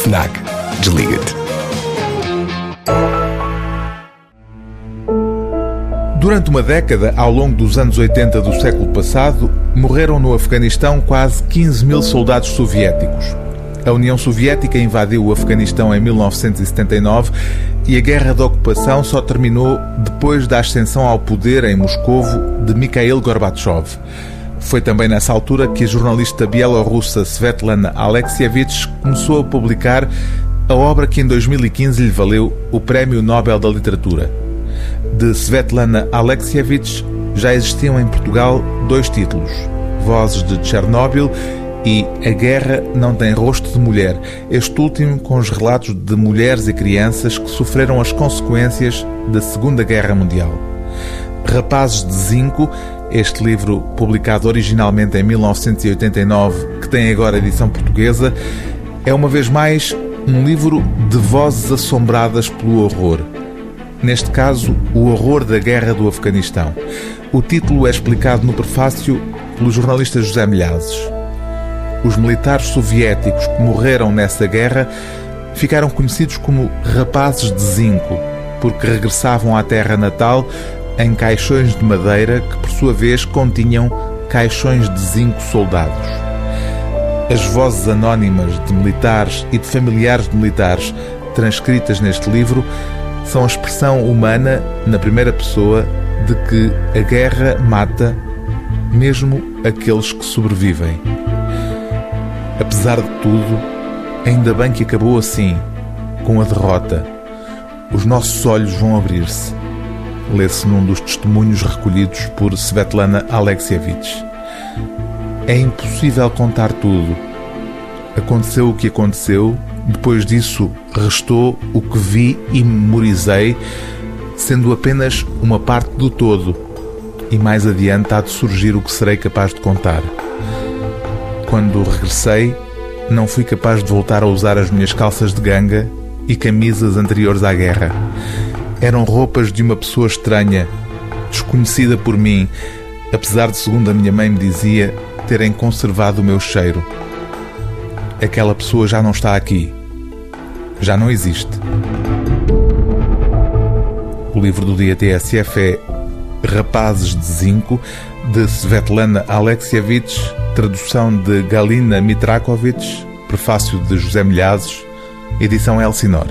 FNAC. Desliga-te. Durante uma década, ao longo dos anos 80 do século passado, morreram no Afeganistão quase 15 mil soldados soviéticos. A União Soviética invadiu o Afeganistão em 1979 e a guerra de ocupação só terminou depois da ascensão ao poder em Moscovo de Mikhail Gorbachev. Foi também nessa altura que a jornalista bielorrussa Svetlana Alexievich começou a publicar a obra que em 2015 lhe valeu o Prémio Nobel da Literatura. De Svetlana Alexievich já existiam em Portugal dois títulos: Vozes de Chernobyl e A Guerra Não Tem Rosto de Mulher, este último com os relatos de mulheres e crianças que sofreram as consequências da Segunda Guerra Mundial. Rapazes de Zinco, este livro publicado originalmente em 1989, que tem agora edição portuguesa, é uma vez mais um livro de vozes assombradas pelo horror. Neste caso, o horror da guerra do Afeganistão. O título é explicado no prefácio pelo jornalista José Milhazes. Os militares soviéticos que morreram nessa guerra ficaram conhecidos como rapazes de zinco, porque regressavam à terra natal em caixões de madeira que, por sua vez, continham caixões de zinco soldados. As vozes anónimas de militares e de familiares de militares transcritas neste livro são a expressão humana, na primeira pessoa, de que a guerra mata mesmo aqueles que sobrevivem. Apesar de tudo, ainda bem que acabou assim, com a derrota. Os nossos olhos vão abrir-se. Lê-se num dos testemunhos recolhidos por Svetlana Alexievich. É impossível contar tudo. Aconteceu o que aconteceu, depois disso restou o que vi e memorizei, sendo apenas uma parte do todo, e mais adiante há de surgir o que serei capaz de contar. Quando regressei, não fui capaz de voltar a usar as minhas calças de ganga e camisas anteriores à guerra. Eram roupas de uma pessoa estranha, desconhecida por mim, apesar de, segundo a minha mãe me dizia, terem conservado o meu cheiro. Aquela pessoa já não está aqui. Já não existe. O livro do dia TSF é Rapazes de Zinco, de Svetlana Alexievich, tradução de Galina Mitrakovic, prefácio de José Milhazes, edição Elsinore.